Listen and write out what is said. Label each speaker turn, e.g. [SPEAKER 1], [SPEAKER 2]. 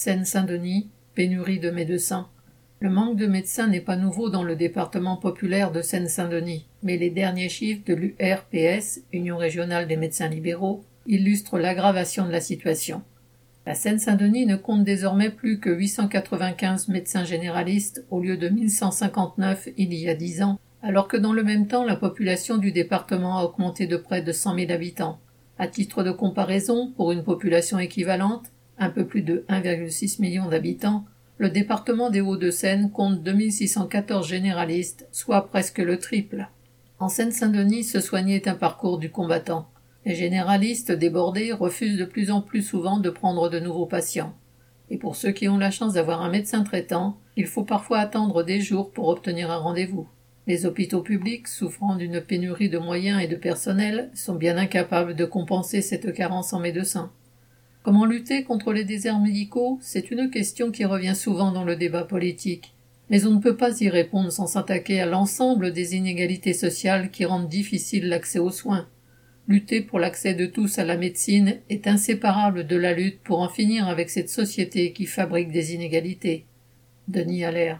[SPEAKER 1] Seine-Saint-Denis, pénurie de médecins. Le manque de médecins n'est pas nouveau dans le département populaire de Seine-Saint-Denis, mais les derniers chiffres de l'URPS, Union régionale des médecins libéraux, illustrent l'aggravation de la situation. La Seine-Saint-Denis ne compte désormais plus que 895 médecins généralistes au lieu de 1159 il y a dix ans, alors que dans le même temps la population du département a augmenté de près de 100 000 habitants. À titre de comparaison, pour une population équivalente, un peu plus de 1,6 million d'habitants, le département des Hauts-de-Seine compte 2614 généralistes, soit presque le triple. En Seine-Saint-Denis, se soigner est un parcours du combattant. Les généralistes débordés refusent de plus en plus souvent de prendre de nouveaux patients. Et pour ceux qui ont la chance d'avoir un médecin traitant, il faut parfois attendre des jours pour obtenir un rendez-vous. Les hôpitaux publics, souffrant d'une pénurie de moyens et de personnel, sont bien incapables de compenser cette carence en médecins. Comment lutter contre les déserts médicaux? C'est une question qui revient souvent dans le débat politique. Mais on ne peut pas y répondre sans s'attaquer à l'ensemble des inégalités sociales qui rendent difficile l'accès aux soins. Lutter pour l'accès de tous à la médecine est inséparable de la lutte pour en finir avec cette société qui fabrique des inégalités. Denis Allaire.